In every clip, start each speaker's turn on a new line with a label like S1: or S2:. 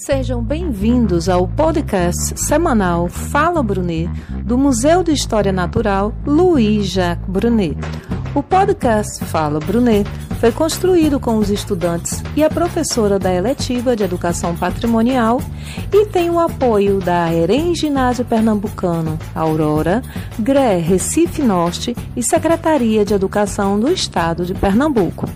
S1: Sejam bem-vindos ao podcast semanal Fala Brunet, do Museu de História Natural Louis Jacques Brunet. O podcast Fala Brunet foi construído com os estudantes e a professora da eletiva de Educação Patrimonial e tem o apoio da EREM Ginásio Pernambucano, Aurora, GRE Recife Norte e Secretaria de Educação do Estado de Pernambuco.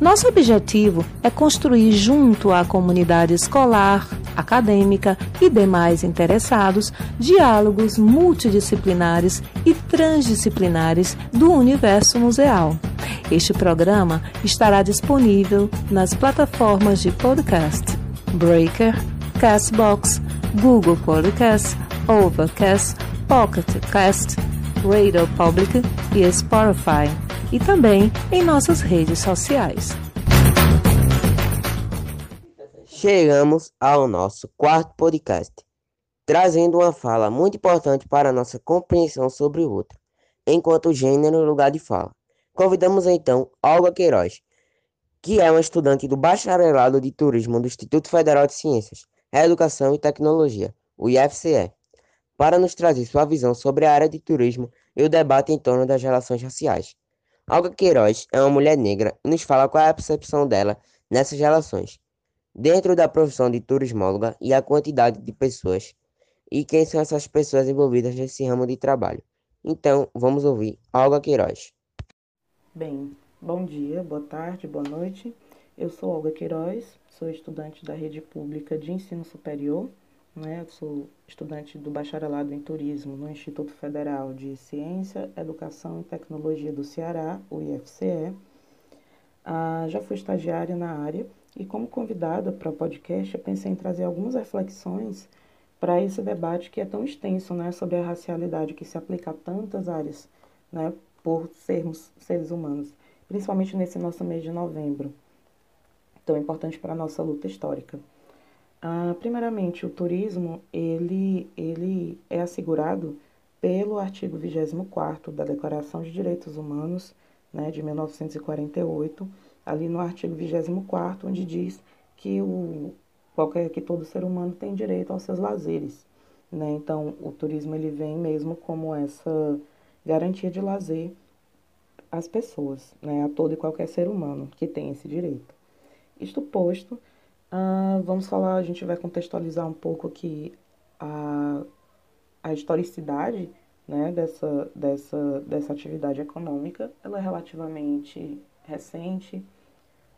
S1: Nosso objetivo é construir junto à comunidade escolar, acadêmica e demais interessados diálogos multidisciplinares e transdisciplinares do universo museal. Este programa estará disponível nas plataformas de podcast Breaker, Castbox, Google Podcast, Overcast, Pocket Cast, Radio Public e Spotify, e também em nossas redes sociais.
S2: Chegamos ao nosso quarto podcast, trazendo uma fala muito importante para nossa compreensão sobre o outro, enquanto gênero e lugar de fala. Convidamos então Olga Queiroz, que é uma estudante do Bacharelado de Turismo do Instituto Federal de Ciências, Educação e Tecnologia, o IFCE, para nos trazer sua visão sobre a área de turismo e o debate em torno das relações raciais. Olga Queiroz é uma mulher negra e nos fala qual é a percepção dela nessas relações, dentro da profissão de turismóloga e a quantidade de pessoas e quem são essas pessoas envolvidas nesse ramo de trabalho. Então, vamos ouvir Olga Queiroz.
S3: Bem, bom dia, boa tarde, boa noite. Eu sou Olga Queiroz, sou estudante da rede pública de ensino superior, né? sou estudante do bacharelado em turismo no Instituto Federal de Ciência, Educação e Tecnologia do Ceará, o IFCE. Ah, já fui estagiária na área e, como convidada para o podcast, eu pensei em trazer algumas reflexões para esse debate que é tão extenso né, sobre a racialidade que se aplica a tantas áreas, né, por sermos seres humanos, principalmente nesse nosso mês de novembro, tão importante para a nossa luta histórica. Ah, primeiramente, o turismo ele, ele é assegurado pelo artigo 24 da Declaração de Direitos Humanos né, de 1948, ali no artigo 24, onde diz que, o, qualquer, que todo ser humano tem direito aos seus lazeres. Né? Então, o turismo ele vem mesmo como essa garantia de lazer às pessoas, né, a todo e qualquer ser humano que tem esse direito. Isto posto, uh, vamos falar, a gente vai contextualizar um pouco aqui a, a historicidade né, dessa, dessa, dessa atividade econômica. Ela é relativamente recente,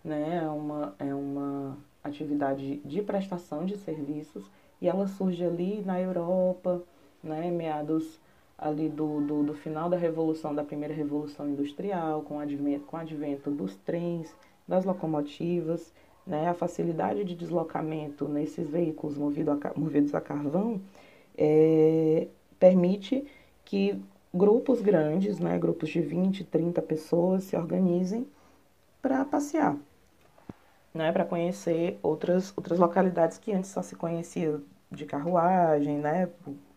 S3: né, é, uma, é uma atividade de prestação de serviços e ela surge ali na Europa, né, meados ali do, do, do, final da revolução, da primeira revolução industrial, com o advento, com o advento dos trens, das locomotivas, né, a facilidade de deslocamento nesses veículos movido a, movidos a carvão é, permite que grupos grandes, né, grupos de 20, 30 pessoas se organizem para passear, né, para conhecer outras, outras localidades que antes só se conhecia de carruagem, né,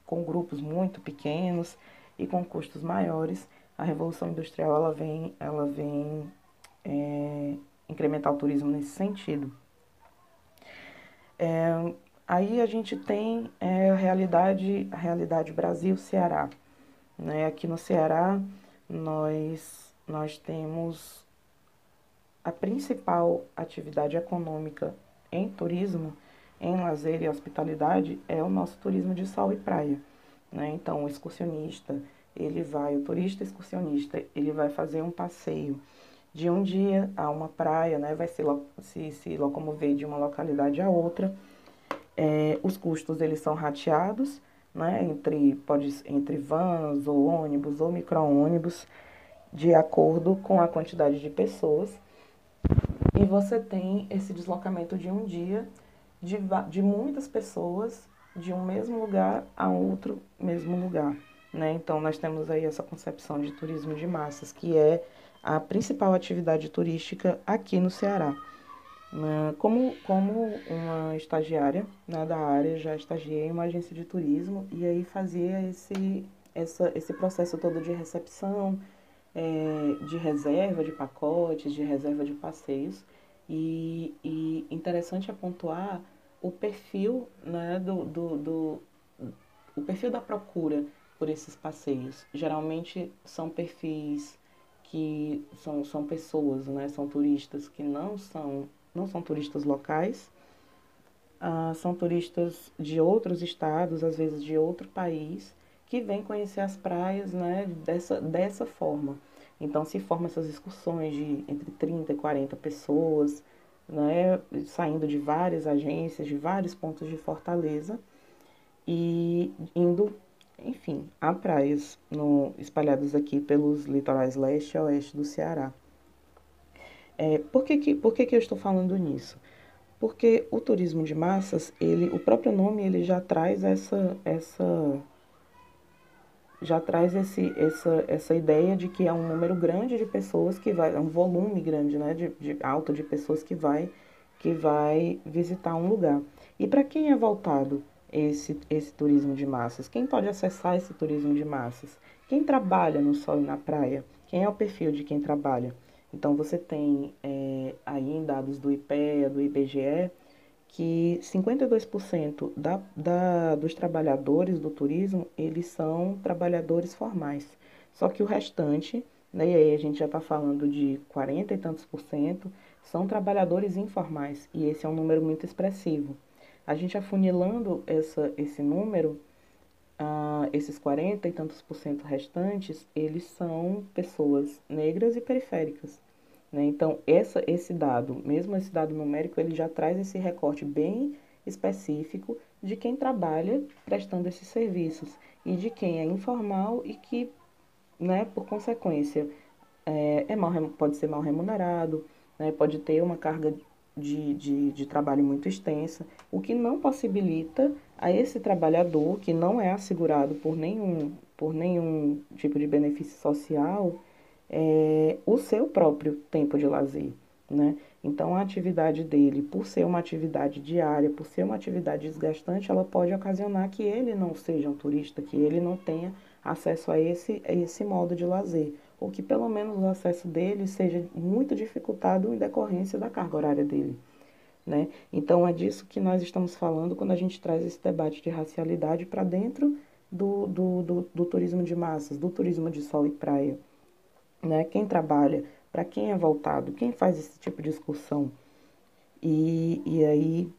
S3: com grupos muito pequenos e com custos maiores, a revolução industrial ela vem, ela vem é, incrementar o turismo nesse sentido. É, aí a gente tem é, a realidade, a realidade Brasil-Ceará. Né? Aqui no Ceará nós, nós temos a principal atividade econômica em turismo em lazer e hospitalidade é o nosso turismo de sol e praia. Né? Então, o excursionista, ele vai, o turista excursionista, ele vai fazer um passeio de um dia a uma praia, né? vai se, se, se locomover de uma localidade a outra. É, os custos eles são rateados né? entre, pode, entre vans ou ônibus ou micro-ônibus, de acordo com a quantidade de pessoas. E você tem esse deslocamento de um dia de, de muitas pessoas de um mesmo lugar a outro mesmo lugar. Né? Então, nós temos aí essa concepção de turismo de massas, que é a principal atividade turística aqui no Ceará. Como, como uma estagiária né, da área, já estagiei em uma agência de turismo e aí fazia esse, essa, esse processo todo de recepção, é, de reserva de pacotes, de reserva de passeios. E, e interessante é pontuar o perfil né, do, do, do, o perfil da procura por esses passeios. Geralmente são perfis que são, são pessoas, né, são turistas que não são, não são turistas locais, ah, são turistas de outros estados, às vezes de outro país, que vêm conhecer as praias né, dessa, dessa forma. Então se formam essas excursões de entre 30 e 40 pessoas, né, saindo de várias agências, de vários pontos de Fortaleza e indo, enfim, a praias no, espalhadas aqui pelos litorais leste e oeste do Ceará. É, por que, que, por que, que eu estou falando nisso? Porque o turismo de massas, ele, o próprio nome ele já traz essa, essa já traz esse, essa, essa ideia de que é um número grande de pessoas que vai, é um volume grande, né, de, de alto de pessoas que vai, que vai visitar um lugar. E para quem é voltado esse, esse turismo de massas? Quem pode acessar esse turismo de massas? Quem trabalha no sol e na praia? Quem é o perfil de quem trabalha? Então você tem é, aí em dados do IPEA, do IBGE, que 52% da, da, dos trabalhadores do turismo, eles são trabalhadores formais. Só que o restante, né, e aí a gente já está falando de 40 e tantos por cento, são trabalhadores informais. E esse é um número muito expressivo. A gente afunilando essa, esse número, uh, esses 40 e tantos por cento restantes, eles são pessoas negras e periféricas. Né? Então, essa, esse dado, mesmo esse dado numérico, ele já traz esse recorte bem específico de quem trabalha prestando esses serviços e de quem é informal e que, né, por consequência, é, é mal, pode ser mal remunerado, né, pode ter uma carga de, de, de trabalho muito extensa, o que não possibilita a esse trabalhador que não é assegurado por nenhum, por nenhum tipo de benefício social é, o seu próprio tempo de lazer, né? Então, a atividade dele, por ser uma atividade diária, por ser uma atividade desgastante, ela pode ocasionar que ele não seja um turista, que ele não tenha acesso a esse, a esse modo de lazer, ou que pelo menos o acesso dele seja muito dificultado em decorrência da carga horária dele. Né? Então, é disso que nós estamos falando quando a gente traz esse debate de racialidade para dentro do, do, do, do turismo de massas, do turismo de sol e praia né? Quem trabalha, para quem é voltado, quem faz esse tipo de excursão. E, e aí,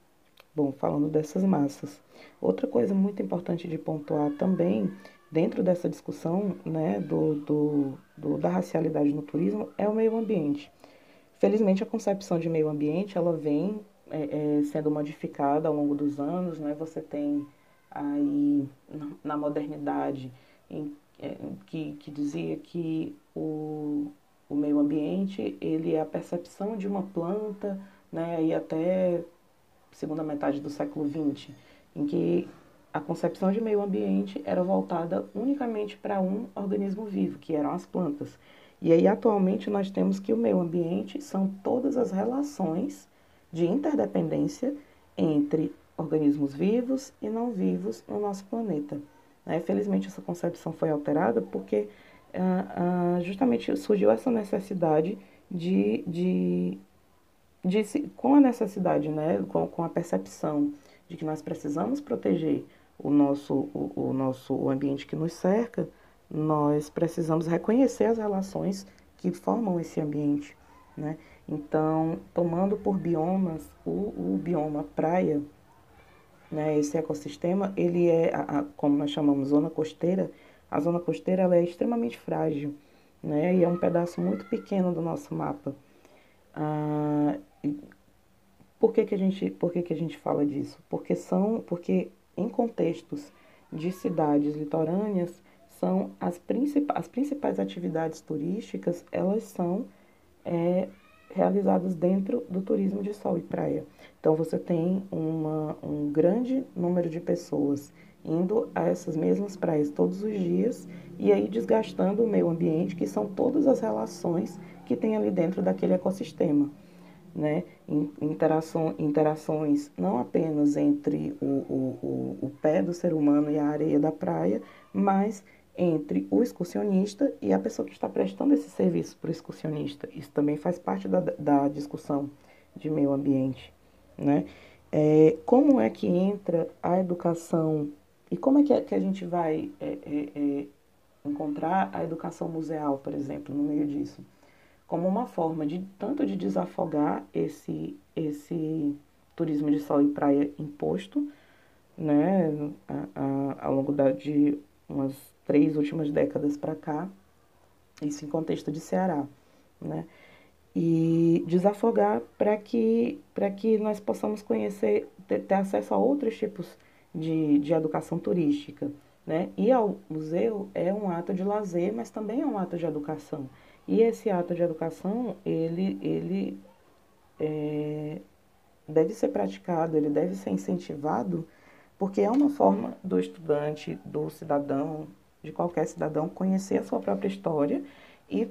S3: bom, falando dessas massas. Outra coisa muito importante de pontuar também, dentro dessa discussão né, do, do, do, da racialidade no turismo, é o meio ambiente. Felizmente, a concepção de meio ambiente, ela vem é, é, sendo modificada ao longo dos anos, né? Você tem aí, na modernidade, em que, que dizia que o, o meio ambiente ele é a percepção de uma planta, né, e até segunda metade do século XX, em que a concepção de meio ambiente era voltada unicamente para um organismo vivo, que eram as plantas. E aí, atualmente, nós temos que o meio ambiente são todas as relações de interdependência entre organismos vivos e não vivos no nosso planeta. Né? Felizmente, essa concepção foi alterada porque ah, ah, justamente surgiu essa necessidade de, de, com a necessidade, né? com, com a percepção de que nós precisamos proteger o nosso, o, o nosso o ambiente que nos cerca, nós precisamos reconhecer as relações que formam esse ambiente. Né? Então, tomando por biomas o, o bioma praia, né, esse ecossistema, ele é, a, a, como nós chamamos, zona costeira, a zona costeira ela é extremamente frágil, né, e é um pedaço muito pequeno do nosso mapa. Ah, por que, que, a gente, por que, que a gente fala disso? Porque são, porque em contextos de cidades litorâneas, são as, princip as principais atividades turísticas, elas são é, realizadas dentro do turismo de sol e praia. Então você tem uma, um grande número de pessoas indo a essas mesmas praias todos os dias e aí desgastando o meio ambiente, que são todas as relações que tem ali dentro daquele ecossistema. Né? Interações não apenas entre o, o, o, o pé do ser humano e a areia da praia, mas entre o excursionista e a pessoa que está prestando esse serviço para o excursionista. Isso também faz parte da, da discussão de meio ambiente, né? É, como é que entra a educação e como é que, é, que a gente vai é, é, é, encontrar a educação museal, por exemplo, no meio disso? Como uma forma de tanto de desafogar esse, esse turismo de sol e praia imposto, né, a, a, ao longo da, de umas três últimas décadas para cá, isso em contexto de Ceará, né? E desafogar para que, que nós possamos conhecer, ter, ter, acesso a outros tipos de, de educação turística, né? Ir ao museu é um ato de lazer, mas também é um ato de educação. E esse ato de educação, ele, ele é, deve ser praticado, ele deve ser incentivado, porque é uma forma do estudante, do cidadão, de qualquer cidadão conhecer a sua própria história e,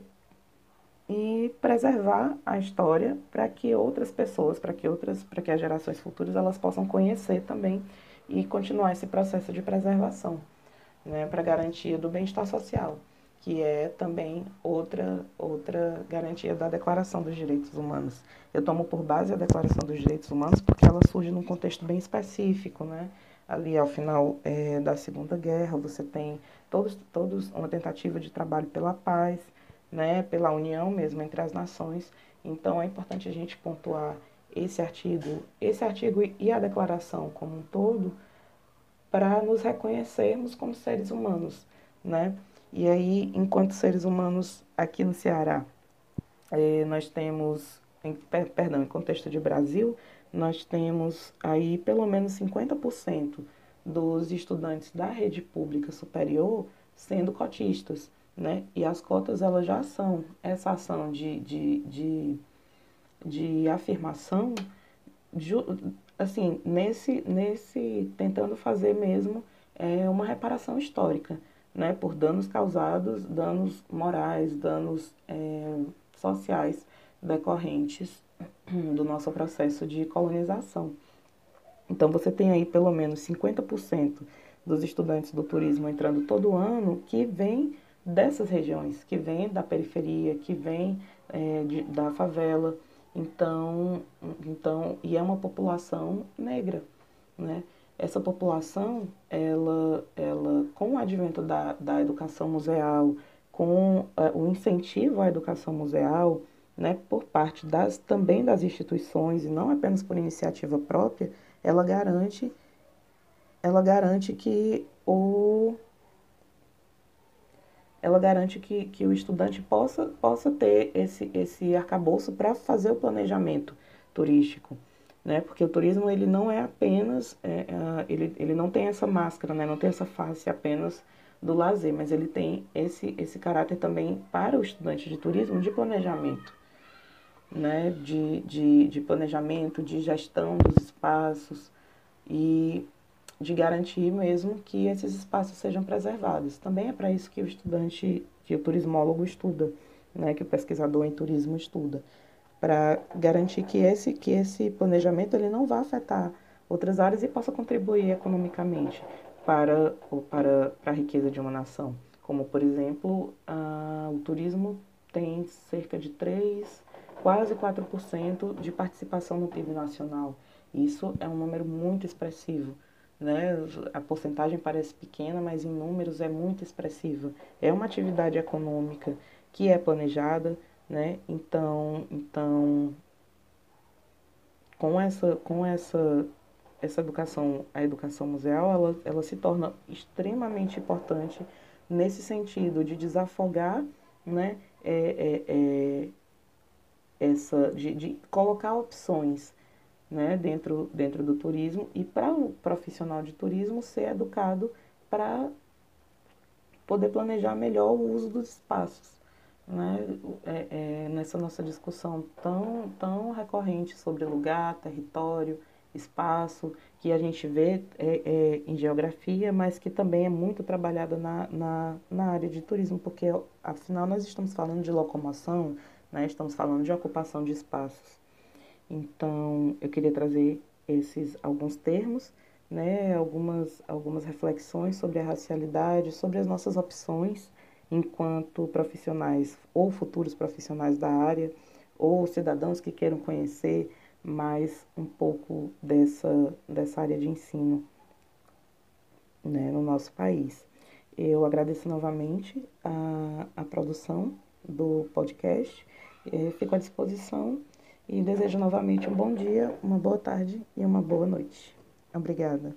S3: e preservar a história para que outras pessoas, para que outras, para que as gerações futuras elas possam conhecer também e continuar esse processo de preservação, né, para garantia do bem-estar social, que é também outra outra garantia da Declaração dos Direitos Humanos. Eu tomo por base a Declaração dos Direitos Humanos porque ela surge num contexto bem específico, né? Ali ao final é, da Segunda Guerra, você tem todos, todos uma tentativa de trabalho pela paz, né, pela união mesmo entre as nações. Então é importante a gente pontuar esse artigo, esse artigo e a declaração como um todo, para nos reconhecermos como seres humanos, né? E aí, enquanto seres humanos aqui no Ceará, é, nós temos, em, perdão, em contexto de Brasil, nós temos aí pelo menos 50% dos estudantes da rede pública superior sendo cotistas, né? E as cotas, elas já são essa ação de, de, de, de afirmação, de, assim, nesse, nesse, tentando fazer mesmo é, uma reparação histórica, né? Por danos causados, danos morais, danos é, sociais decorrentes do nosso processo de colonização. Então, você tem aí pelo menos 50% dos estudantes do turismo entrando todo ano que vem dessas regiões, que vem da periferia, que vem é, da favela. Então, então, e é uma população negra, né? Essa população, ela, ela com o advento da, da educação museal, com uh, o incentivo à educação museal, né, por parte das, também das instituições, e não apenas por iniciativa própria, ela garante, ela garante que o ela garante que, que o estudante possa, possa ter esse, esse arcabouço para fazer o planejamento turístico, né? Porque o turismo ele não é apenas, é, é, ele, ele não tem essa máscara, né? Não tem essa face apenas do lazer, mas ele tem esse, esse caráter também para o estudante de turismo de planejamento né, de, de, de planejamento, de gestão dos espaços e de garantir mesmo que esses espaços sejam preservados. Também é para isso que o estudante, que o turismólogo estuda, né, que o pesquisador em turismo estuda, para garantir que esse, que esse planejamento ele não vá afetar outras áreas e possa contribuir economicamente para, para, para a riqueza de uma nação. Como, por exemplo, a, o turismo tem cerca de 3 quase 4% de participação no PIB nacional. Isso é um número muito expressivo. Né? A porcentagem parece pequena, mas em números é muito expressiva. É uma atividade econômica que é planejada, né? Então, então com essa com essa essa educação, a educação museal, ela, ela se torna extremamente importante nesse sentido de desafogar, né? É, é, é, essa de, de colocar opções né, dentro, dentro do turismo e para o profissional de turismo ser educado para poder planejar melhor o uso dos espaços. Né? É, é, nessa nossa discussão tão, tão recorrente sobre lugar, território, espaço, que a gente vê é, é, em geografia, mas que também é muito trabalhada na, na, na área de turismo, porque afinal nós estamos falando de locomoção, né? Estamos falando de ocupação de espaços. Então, eu queria trazer esses alguns termos, né? Algumas, algumas reflexões sobre a racialidade, sobre as nossas opções enquanto profissionais ou futuros profissionais da área, ou cidadãos que queiram conhecer mais um pouco dessa, dessa área de ensino né, no nosso país. Eu agradeço novamente a, a produção do podcast, fico à disposição e desejo novamente um bom dia, uma boa tarde e uma boa noite. Obrigada.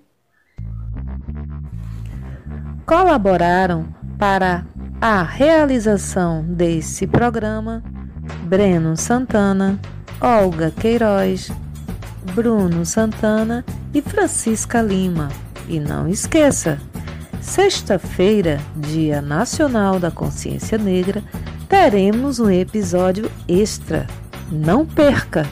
S1: Colaboraram para a realização desse programa Breno Santana, Olga Queiroz, Bruno Santana e Francisca Lima. E não esqueça, sexta-feira, Dia Nacional da Consciência Negra, teremos um episódio extra. Não perca!